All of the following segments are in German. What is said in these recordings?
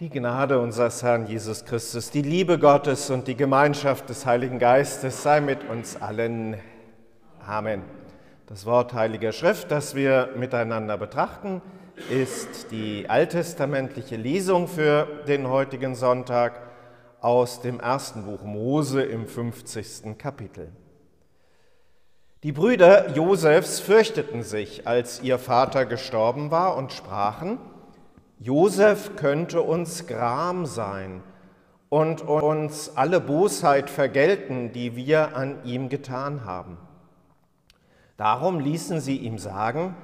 Die Gnade unseres Herrn Jesus Christus, die Liebe Gottes und die Gemeinschaft des Heiligen Geistes sei mit uns allen. Amen. Das Wort Heiliger Schrift, das wir miteinander betrachten, ist die alttestamentliche Lesung für den heutigen Sonntag aus dem ersten Buch Mose im 50. Kapitel. Die Brüder Josefs fürchteten sich, als ihr Vater gestorben war, und sprachen, Josef könnte uns Gram sein und uns alle Bosheit vergelten, die wir an ihm getan haben. Darum ließen sie ihm sagen,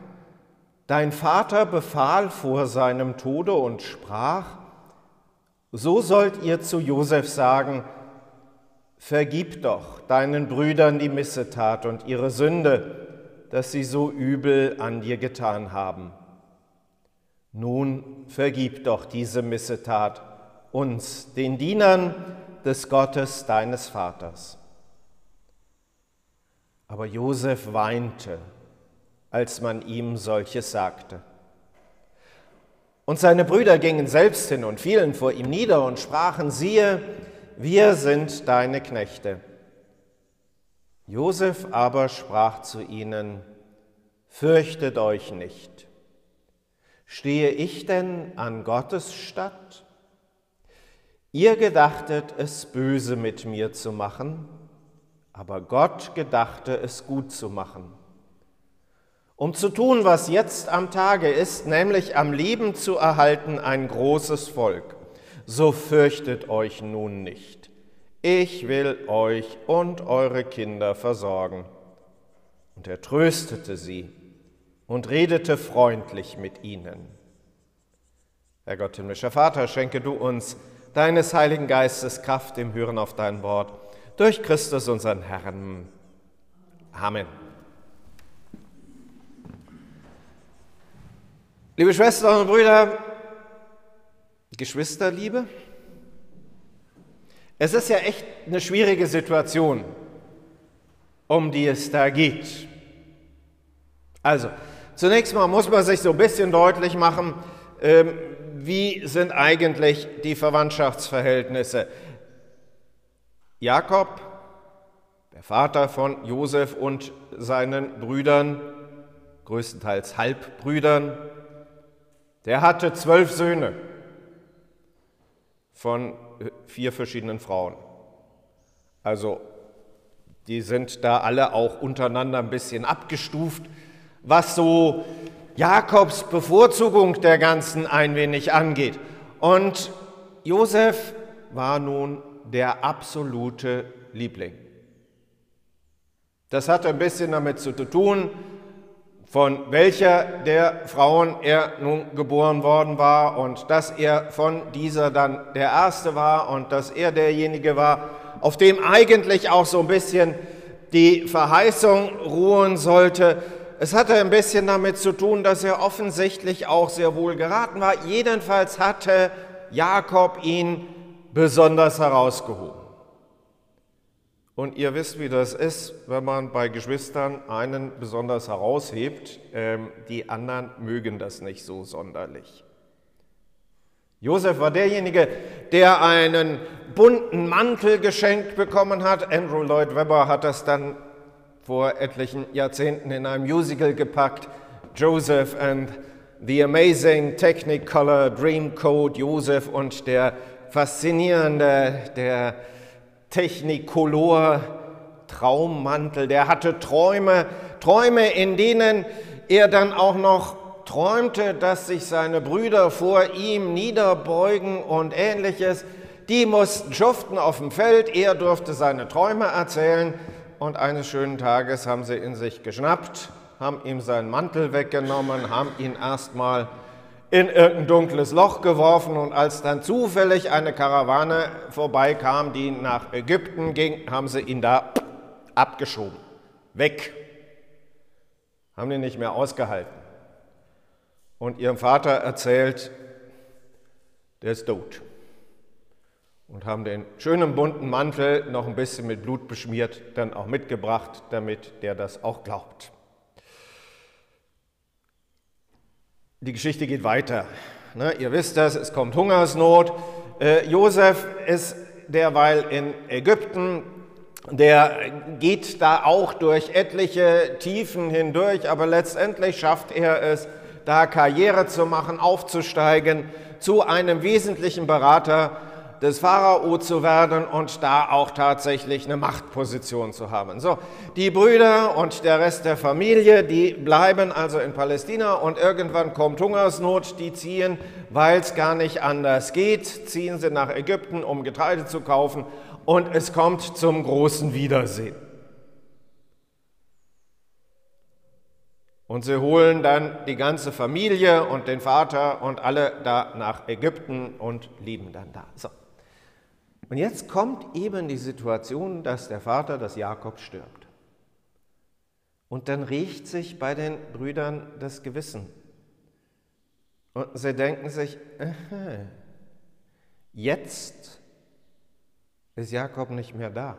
Dein Vater befahl vor seinem Tode und sprach, so sollt ihr zu Josef sagen, Vergib doch deinen Brüdern die Missetat und ihre Sünde, dass sie so übel an dir getan haben. Nun vergib doch diese Missetat uns, den Dienern des Gottes deines Vaters. Aber Josef weinte, als man ihm solches sagte. Und seine Brüder gingen selbst hin und fielen vor ihm nieder und sprachen, siehe, wir sind deine Knechte. Josef aber sprach zu ihnen, fürchtet euch nicht. Stehe ich denn an Gottes statt? Ihr gedachtet es böse mit mir zu machen, aber Gott gedachte es gut zu machen. Um zu tun, was jetzt am Tage ist, nämlich am Leben zu erhalten ein großes Volk, so fürchtet euch nun nicht. Ich will euch und eure Kinder versorgen. Und er tröstete sie und redete freundlich mit ihnen. Herr Gott, himmlischer Vater, schenke du uns deines Heiligen Geistes Kraft im Hören auf dein Wort, durch Christus unseren Herrn. Amen. Liebe Schwestern und Brüder, Geschwisterliebe, es ist ja echt eine schwierige Situation, um die es da geht. Also, Zunächst mal muss man sich so ein bisschen deutlich machen, ähm, wie sind eigentlich die Verwandtschaftsverhältnisse. Jakob, der Vater von Josef und seinen Brüdern, größtenteils Halbbrüdern, der hatte zwölf Söhne von vier verschiedenen Frauen. Also die sind da alle auch untereinander ein bisschen abgestuft was so Jakobs Bevorzugung der ganzen ein wenig angeht. Und Josef war nun der absolute Liebling. Das hatte ein bisschen damit zu tun, von welcher der Frauen er nun geboren worden war und dass er von dieser dann der Erste war und dass er derjenige war, auf dem eigentlich auch so ein bisschen die Verheißung ruhen sollte, es hatte ein bisschen damit zu tun, dass er offensichtlich auch sehr wohl geraten war. Jedenfalls hatte Jakob ihn besonders herausgehoben. Und ihr wisst, wie das ist, wenn man bei Geschwistern einen besonders heraushebt. Ähm, die anderen mögen das nicht so sonderlich. Josef war derjenige, der einen bunten Mantel geschenkt bekommen hat. Andrew Lloyd Webber hat das dann vor etlichen Jahrzehnten in einem Musical gepackt, Joseph and the Amazing Technicolor Dreamcoat, Joseph und der faszinierende, der Technicolor Traummantel, der hatte Träume, Träume, in denen er dann auch noch träumte, dass sich seine Brüder vor ihm niederbeugen und ähnliches. Die mussten schuften auf dem Feld, er durfte seine Träume erzählen und eines schönen Tages haben sie ihn sich geschnappt, haben ihm seinen Mantel weggenommen, haben ihn erstmal in irgendein dunkles Loch geworfen und als dann zufällig eine Karawane vorbeikam, die nach Ägypten ging, haben sie ihn da abgeschoben, weg. Haben ihn nicht mehr ausgehalten. Und ihrem Vater erzählt, der ist tot und haben den schönen bunten Mantel noch ein bisschen mit Blut beschmiert, dann auch mitgebracht, damit der das auch glaubt. Die Geschichte geht weiter. Ne, ihr wisst das, es kommt Hungersnot. Äh, Josef ist derweil in Ägypten. Der geht da auch durch etliche Tiefen hindurch, aber letztendlich schafft er es, da Karriere zu machen, aufzusteigen, zu einem wesentlichen Berater des Pharao zu werden und da auch tatsächlich eine Machtposition zu haben. So, die Brüder und der Rest der Familie, die bleiben also in Palästina und irgendwann kommt Hungersnot, die ziehen, weil es gar nicht anders geht, ziehen sie nach Ägypten, um Getreide zu kaufen und es kommt zum großen Wiedersehen. Und sie holen dann die ganze Familie und den Vater und alle da nach Ägypten und lieben dann da. So. Und jetzt kommt eben die Situation, dass der Vater, dass Jakob stirbt. Und dann riecht sich bei den Brüdern das Gewissen. Und sie denken sich, aha, jetzt ist Jakob nicht mehr da.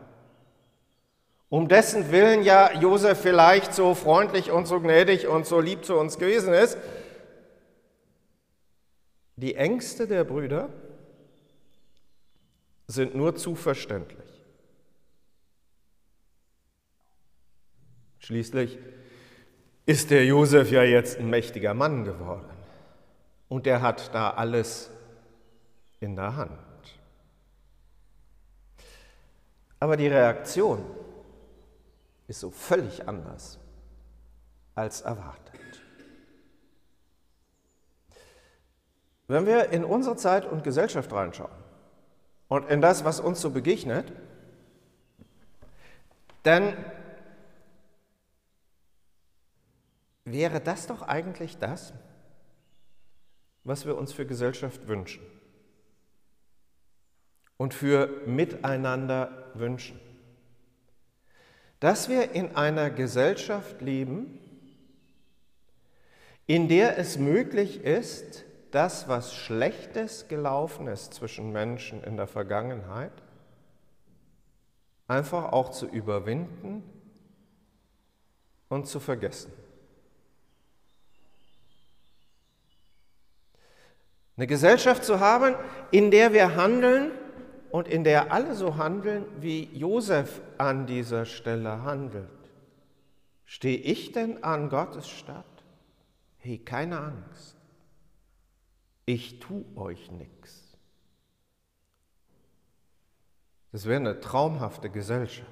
Um dessen Willen ja Josef vielleicht so freundlich und so gnädig und so lieb zu uns gewesen ist. Die Ängste der Brüder sind nur zu verständlich. Schließlich ist der Josef ja jetzt ein mächtiger Mann geworden und er hat da alles in der Hand. Aber die Reaktion ist so völlig anders als erwartet. Wenn wir in unsere Zeit und Gesellschaft reinschauen, und in das, was uns so begegnet, dann wäre das doch eigentlich das, was wir uns für Gesellschaft wünschen und für Miteinander wünschen. Dass wir in einer Gesellschaft leben, in der es möglich ist, das, was Schlechtes gelaufen ist zwischen Menschen in der Vergangenheit, einfach auch zu überwinden und zu vergessen. Eine Gesellschaft zu haben, in der wir handeln und in der alle so handeln, wie Josef an dieser Stelle handelt. Stehe ich denn an Gottes Statt? Hey, keine Angst ich tu euch nichts. Das wäre eine traumhafte Gesellschaft.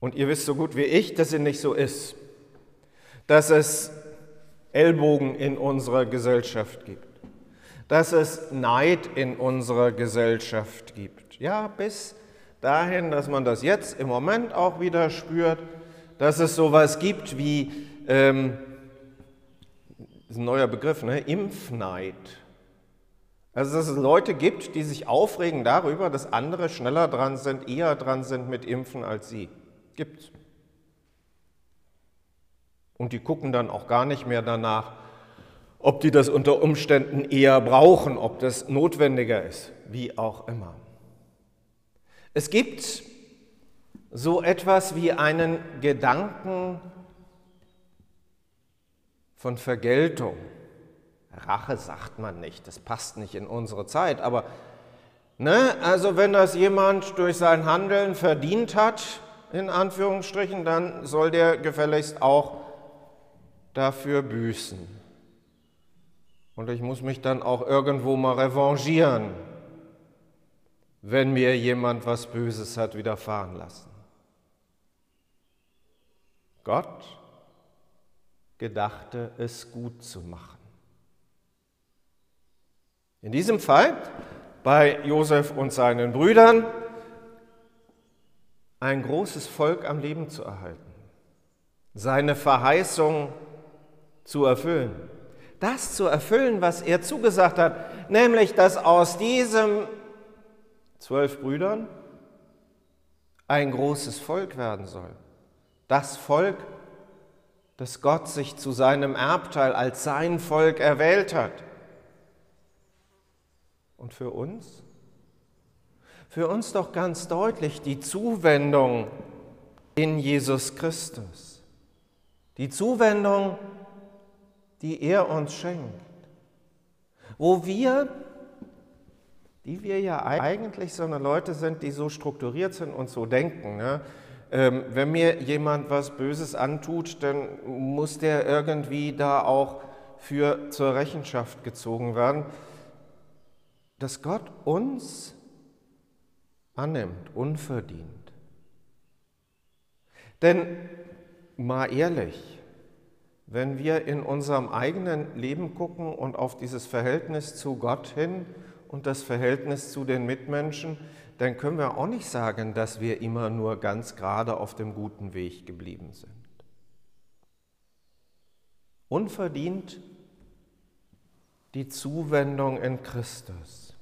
Und ihr wisst so gut wie ich, dass es nicht so ist, dass es Ellbogen in unserer Gesellschaft gibt, dass es Neid in unserer Gesellschaft gibt. Ja, bis dahin, dass man das jetzt im Moment auch wieder spürt, dass es sowas gibt wie ähm, ist ein neuer Begriff, ne? Impfneid. Also dass es Leute gibt, die sich aufregen darüber, dass andere schneller dran sind, eher dran sind mit Impfen als sie. Gibt's. Und die gucken dann auch gar nicht mehr danach, ob die das unter Umständen eher brauchen, ob das notwendiger ist, wie auch immer. Es gibt so etwas wie einen Gedanken von Vergeltung. Rache sagt man nicht, das passt nicht in unsere Zeit, aber ne, also wenn das jemand durch sein Handeln verdient hat, in Anführungsstrichen, dann soll der gefälligst auch dafür büßen. Und ich muss mich dann auch irgendwo mal revanchieren, wenn mir jemand was Böses hat widerfahren lassen. Gott gedachte, es gut zu machen. In diesem Fall bei Josef und seinen Brüdern ein großes Volk am Leben zu erhalten, seine Verheißung zu erfüllen. Das zu erfüllen, was er zugesagt hat, nämlich dass aus diesem zwölf Brüdern ein großes Volk werden soll. Das Volk, dass Gott sich zu seinem Erbteil als sein Volk erwählt hat. Und für uns? Für uns doch ganz deutlich die Zuwendung in Jesus Christus. Die Zuwendung die er uns schenkt, wo wir, die wir ja eigentlich so eine Leute sind, die so strukturiert sind und so denken, ne? Ähm, wenn mir jemand was Böses antut, dann muss der irgendwie da auch für zur Rechenschaft gezogen werden, dass Gott uns annimmt, unverdient. Denn mal ehrlich, wenn wir in unserem eigenen Leben gucken und auf dieses Verhältnis zu Gott hin und das Verhältnis zu den Mitmenschen, dann können wir auch nicht sagen, dass wir immer nur ganz gerade auf dem guten Weg geblieben sind. Unverdient die Zuwendung in Christus.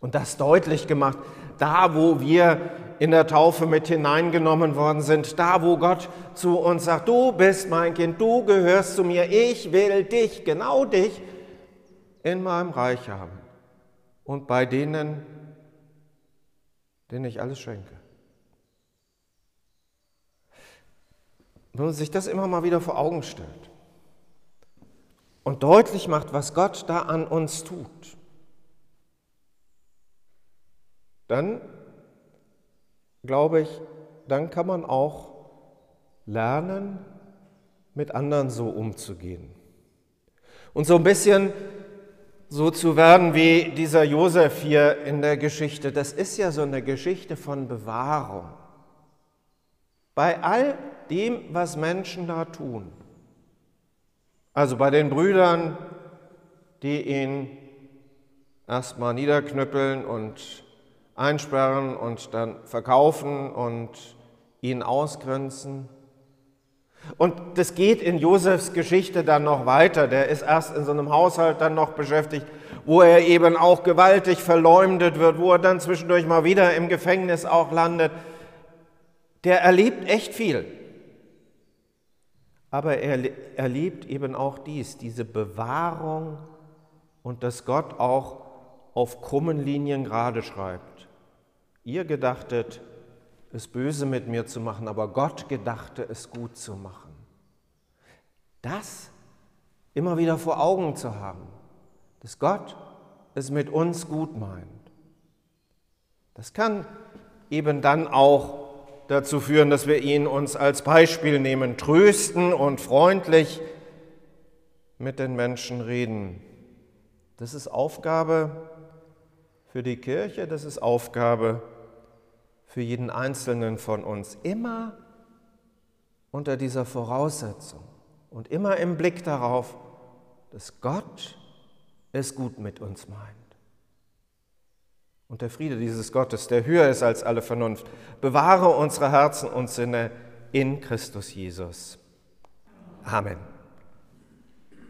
Und das deutlich gemacht, da wo wir in der Taufe mit hineingenommen worden sind, da wo Gott zu uns sagt, du bist mein Kind, du gehörst zu mir, ich will dich, genau dich, in meinem Reich haben. Und bei denen, denen ich alles schenke. Wenn man sich das immer mal wieder vor Augen stellt und deutlich macht, was Gott da an uns tut, dann glaube ich, dann kann man auch lernen, mit anderen so umzugehen. Und so ein bisschen so zu werden wie dieser Josef hier in der Geschichte, das ist ja so eine Geschichte von Bewahrung. Bei all dem, was Menschen da tun. Also bei den Brüdern, die ihn erstmal niederknüppeln und einsperren und dann verkaufen und ihn ausgrenzen. Und das geht in Josefs Geschichte dann noch weiter. Der ist erst in so einem Haushalt dann noch beschäftigt, wo er eben auch gewaltig verleumdet wird, wo er dann zwischendurch mal wieder im Gefängnis auch landet. Der erlebt echt viel. Aber er erlebt eben auch dies, diese Bewahrung und dass Gott auch auf krummen Linien gerade schreibt. Ihr gedachtet, es böse mit mir zu machen, aber Gott gedachte, es gut zu machen. Das immer wieder vor Augen zu haben, dass Gott es mit uns gut meint. Das kann eben dann auch dazu führen, dass wir ihn uns als Beispiel nehmen, trösten und freundlich mit den Menschen reden. Das ist Aufgabe für die Kirche, das ist Aufgabe für für jeden Einzelnen von uns, immer unter dieser Voraussetzung und immer im Blick darauf, dass Gott es gut mit uns meint. Und der Friede dieses Gottes, der höher ist als alle Vernunft, bewahre unsere Herzen und Sinne in Christus Jesus. Amen.